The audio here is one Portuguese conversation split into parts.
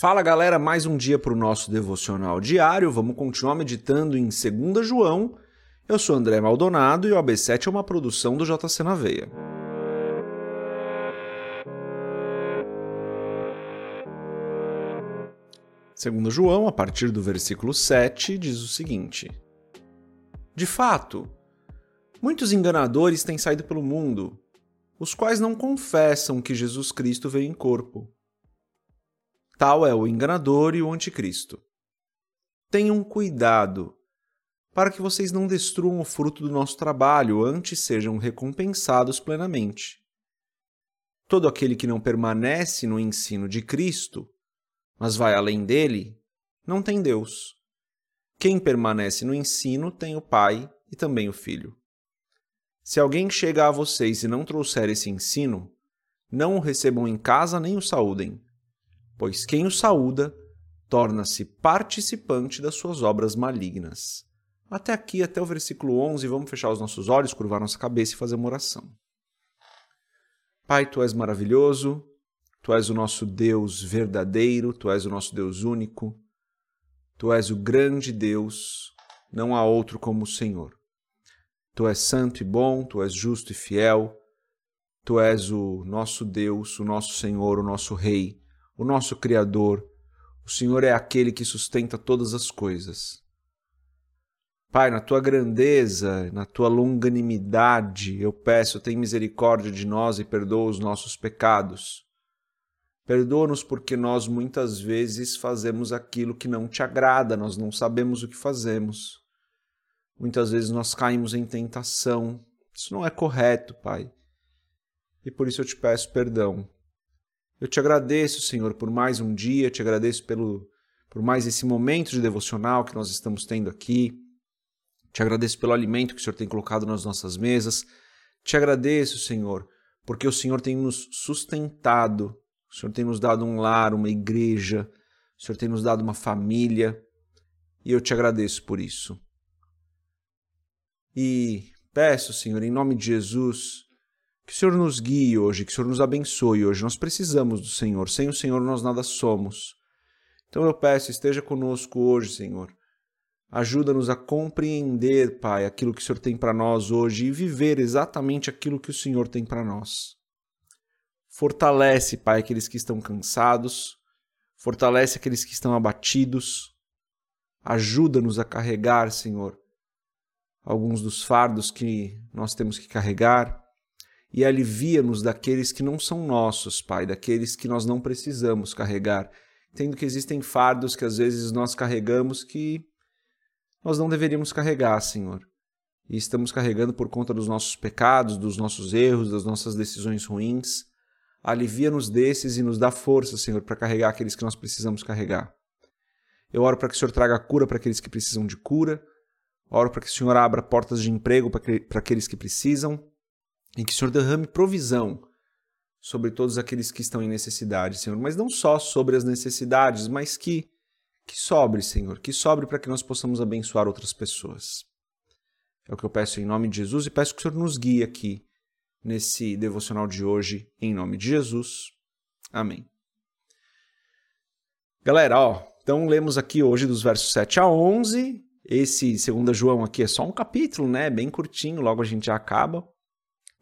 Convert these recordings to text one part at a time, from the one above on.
Fala galera, mais um dia para o nosso devocional diário. Vamos continuar meditando em 2 João. Eu sou André Maldonado e o AB7 é uma produção do JC na Veia. Segundo João, a partir do versículo 7, diz o seguinte: De fato, muitos enganadores têm saído pelo mundo, os quais não confessam que Jesus Cristo veio em corpo. Tal é o enganador e o anticristo. Tenham cuidado para que vocês não destruam o fruto do nosso trabalho, antes sejam recompensados plenamente. Todo aquele que não permanece no ensino de Cristo, mas vai além dele, não tem Deus. Quem permanece no ensino tem o Pai e também o Filho. Se alguém chega a vocês e não trouxer esse ensino, não o recebam em casa nem o saúdem pois quem o saúda torna-se participante das suas obras malignas. Até aqui, até o versículo 11, vamos fechar os nossos olhos, curvar nossa cabeça e fazer uma oração. Pai, tu és maravilhoso, tu és o nosso Deus verdadeiro, tu és o nosso Deus único, tu és o grande Deus, não há outro como o Senhor. Tu és santo e bom, tu és justo e fiel, tu és o nosso Deus, o nosso Senhor, o nosso Rei o nosso Criador. O Senhor é aquele que sustenta todas as coisas. Pai, na tua grandeza, na tua longanimidade, eu peço, tem misericórdia de nós e perdoa os nossos pecados. Perdoa-nos porque nós muitas vezes fazemos aquilo que não te agrada, nós não sabemos o que fazemos. Muitas vezes nós caímos em tentação. Isso não é correto, Pai. E por isso eu te peço perdão. Eu te agradeço, Senhor, por mais um dia, te agradeço pelo, por mais esse momento de devocional que nós estamos tendo aqui. Te agradeço pelo alimento que o Senhor tem colocado nas nossas mesas. Te agradeço, Senhor, porque o Senhor tem nos sustentado, o Senhor tem nos dado um lar, uma igreja, o Senhor tem nos dado uma família, e eu te agradeço por isso. E peço, Senhor, em nome de Jesus, que o Senhor nos guie hoje, que o Senhor nos abençoe hoje. Nós precisamos do Senhor. Sem o Senhor nós nada somos. Então eu peço, esteja conosco hoje, Senhor. Ajuda-nos a compreender, Pai, aquilo que o Senhor tem para nós hoje e viver exatamente aquilo que o Senhor tem para nós. Fortalece, Pai, aqueles que estão cansados, fortalece aqueles que estão abatidos. Ajuda-nos a carregar, Senhor, alguns dos fardos que nós temos que carregar e alivia-nos daqueles que não são nossos, Pai, daqueles que nós não precisamos carregar, tendo que existem fardos que às vezes nós carregamos que nós não deveríamos carregar, Senhor. E estamos carregando por conta dos nossos pecados, dos nossos erros, das nossas decisões ruins. Alivia-nos desses e nos dá força, Senhor, para carregar aqueles que nós precisamos carregar. Eu oro para que o Senhor traga cura para aqueles que precisam de cura. Oro para que o Senhor abra portas de emprego para aqueles que precisam em que o Senhor derrame provisão sobre todos aqueles que estão em necessidade, Senhor, mas não só sobre as necessidades, mas que que sobre, Senhor, que sobre para que nós possamos abençoar outras pessoas. É o que eu peço em nome de Jesus e peço que o Senhor nos guie aqui nesse devocional de hoje, em nome de Jesus. Amém. Galera, ó, então lemos aqui hoje dos versos 7 a 11. Esse 2 João aqui é só um capítulo, né? Bem curtinho, logo a gente já acaba.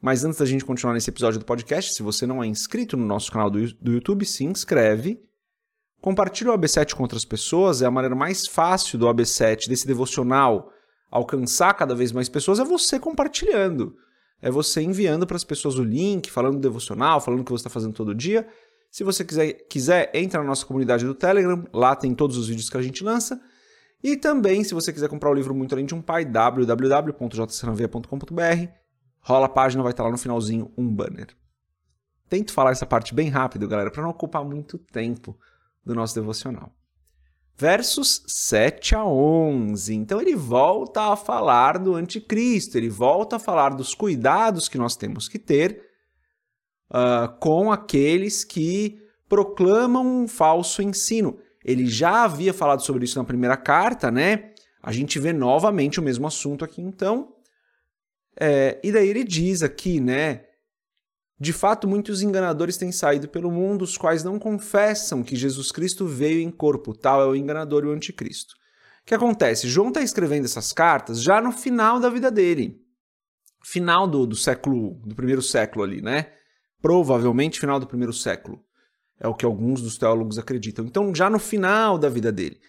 Mas antes da gente continuar nesse episódio do podcast, se você não é inscrito no nosso canal do, do YouTube, se inscreve. Compartilhe o AB7 com outras pessoas, é a maneira mais fácil do AB7, desse devocional, alcançar cada vez mais pessoas, é você compartilhando. É você enviando para as pessoas o link, falando do devocional, falando o que você está fazendo todo dia. Se você quiser, quiser, entra na nossa comunidade do Telegram, lá tem todos os vídeos que a gente lança. E também, se você quiser comprar o livro Muito Além de um Pai, www.jcnaveia.com.br rola a página, vai estar lá no finalzinho um banner. Tento falar essa parte bem rápido, galera, para não ocupar muito tempo do nosso devocional. Versos 7 a 11. Então ele volta a falar do anticristo, ele volta a falar dos cuidados que nós temos que ter uh, com aqueles que proclamam um falso ensino. Ele já havia falado sobre isso na primeira carta, né? A gente vê novamente o mesmo assunto aqui, então. É, e daí ele diz aqui, né, De fato, muitos enganadores têm saído pelo mundo, os quais não confessam que Jesus Cristo veio em corpo. Tal é o enganador e o anticristo. O que acontece? João está escrevendo essas cartas já no final da vida dele. Final do, do século, do primeiro século ali, né? Provavelmente final do primeiro século. É o que alguns dos teólogos acreditam. Então, já no final da vida dele.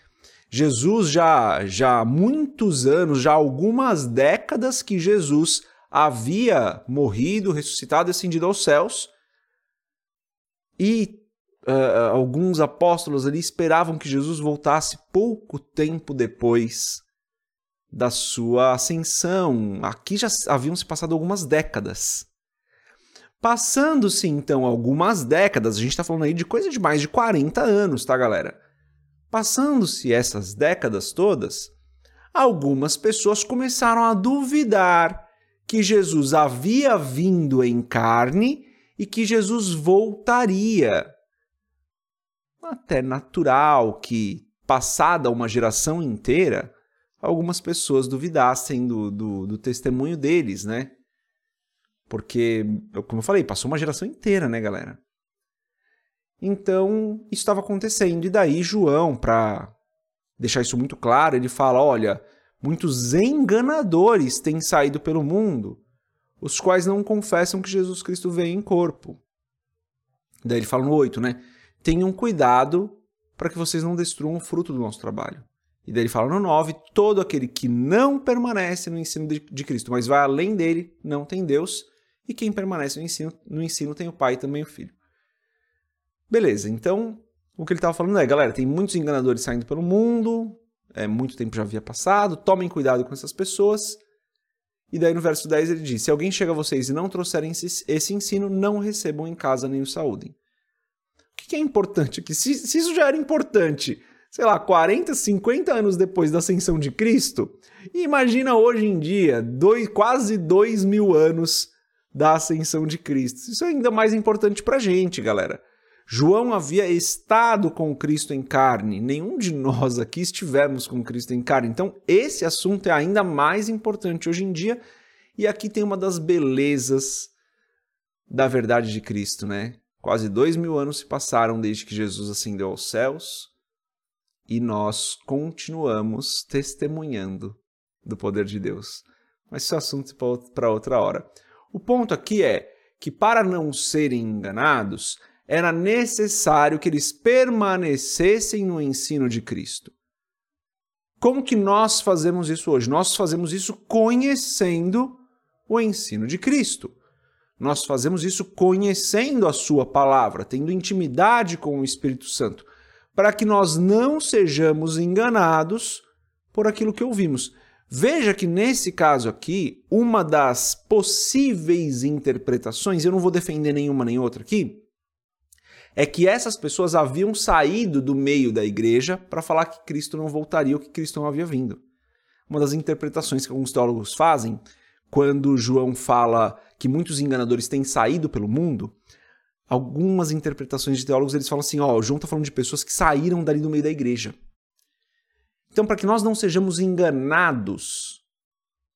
Jesus já, já há muitos anos, já há algumas décadas que Jesus havia morrido, ressuscitado e ascendido aos céus. E uh, alguns apóstolos ali esperavam que Jesus voltasse pouco tempo depois da sua ascensão. Aqui já haviam se passado algumas décadas. Passando-se então algumas décadas, a gente está falando aí de coisa de mais de 40 anos, tá, galera? Passando-se essas décadas todas, algumas pessoas começaram a duvidar que Jesus havia vindo em carne e que Jesus voltaria. Até natural que, passada uma geração inteira, algumas pessoas duvidassem do, do, do testemunho deles, né? Porque, como eu falei, passou uma geração inteira, né, galera? Então, isso estava acontecendo. E daí, João, para deixar isso muito claro, ele fala: olha, muitos enganadores têm saído pelo mundo, os quais não confessam que Jesus Cristo veio em corpo. Daí ele fala no 8, né? Tenham cuidado para que vocês não destruam o fruto do nosso trabalho. E daí ele fala no 9: todo aquele que não permanece no ensino de, de Cristo, mas vai além dele, não tem Deus, e quem permanece no ensino, no ensino tem o Pai e também o Filho. Beleza, então o que ele estava falando é, galera, tem muitos enganadores saindo pelo mundo, é, muito tempo já havia passado, tomem cuidado com essas pessoas. E daí no verso 10 ele diz: Se alguém chega a vocês e não trouxerem esse, ensino, não recebam em casa nem o saúdem. O que, é importante aqui? Se, se isso já era importante, sei lá, 40, 50 anos depois da ascensão de Cristo, imagina hoje em dia, dois, quase dois mil anos da ascensão de Cristo. Isso é ainda mais importante para gente, galera. João havia estado com Cristo em carne, nenhum de nós aqui estivemos com Cristo em carne. Então, esse assunto é ainda mais importante hoje em dia, e aqui tem uma das belezas da verdade de Cristo, né? Quase dois mil anos se passaram desde que Jesus ascendeu aos céus e nós continuamos testemunhando do poder de Deus. Mas isso é assunto para outra hora. O ponto aqui é que, para não serem enganados, era necessário que eles permanecessem no ensino de Cristo. Como que nós fazemos isso hoje? Nós fazemos isso conhecendo o ensino de Cristo. Nós fazemos isso conhecendo a Sua palavra, tendo intimidade com o Espírito Santo, para que nós não sejamos enganados por aquilo que ouvimos. Veja que nesse caso aqui, uma das possíveis interpretações, eu não vou defender nenhuma nem outra aqui, é que essas pessoas haviam saído do meio da igreja para falar que Cristo não voltaria ou que Cristo não havia vindo. Uma das interpretações que alguns teólogos fazem, quando João fala que muitos enganadores têm saído pelo mundo, algumas interpretações de teólogos eles falam assim: ó, oh, João está falando de pessoas que saíram dali do meio da igreja. Então, para que nós não sejamos enganados,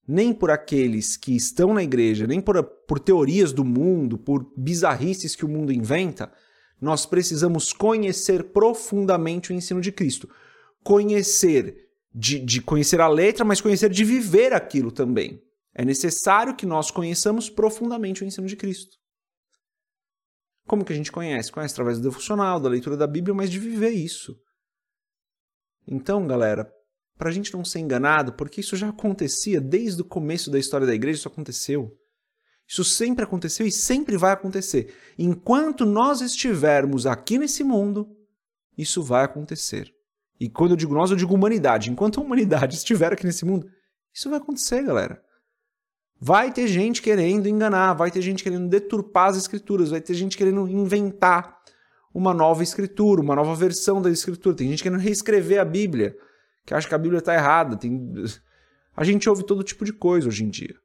nem por aqueles que estão na igreja, nem por, por teorias do mundo, por bizarrices que o mundo inventa, nós precisamos conhecer profundamente o ensino de Cristo. Conhecer de, de conhecer a letra, mas conhecer de viver aquilo também. É necessário que nós conheçamos profundamente o ensino de Cristo. Como que a gente conhece? Conhece através do devocional, da leitura da Bíblia, mas de viver isso. Então, galera, para a gente não ser enganado, porque isso já acontecia desde o começo da história da igreja, isso aconteceu. Isso sempre aconteceu e sempre vai acontecer. Enquanto nós estivermos aqui nesse mundo, isso vai acontecer. E quando eu digo nós, eu digo humanidade. Enquanto a humanidade estiver aqui nesse mundo, isso vai acontecer, galera. Vai ter gente querendo enganar, vai ter gente querendo deturpar as escrituras, vai ter gente querendo inventar uma nova escritura, uma nova versão da escritura. Tem gente querendo reescrever a Bíblia, que acha que a Bíblia está errada. Tem... A gente ouve todo tipo de coisa hoje em dia.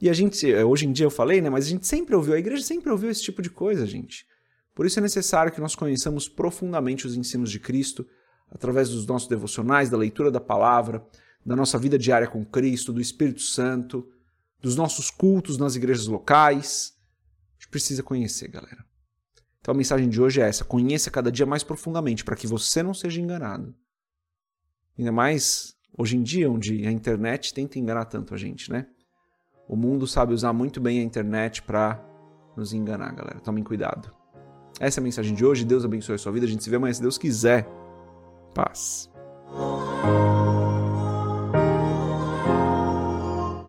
E a gente, é, hoje em dia eu falei, né? Mas a gente sempre ouviu, a igreja sempre ouviu esse tipo de coisa, gente. Por isso é necessário que nós conheçamos profundamente os ensinos de Cristo, através dos nossos devocionais, da leitura da palavra, da nossa vida diária com Cristo, do Espírito Santo, dos nossos cultos nas igrejas locais. A gente precisa conhecer, galera. Então a mensagem de hoje é essa: conheça cada dia mais profundamente para que você não seja enganado. Ainda mais hoje em dia, onde a internet tenta enganar tanto a gente, né? O mundo sabe usar muito bem a internet para nos enganar, galera. Tomem cuidado. Essa é a mensagem de hoje. Deus abençoe a sua vida. A gente se vê amanhã se Deus quiser. Paz.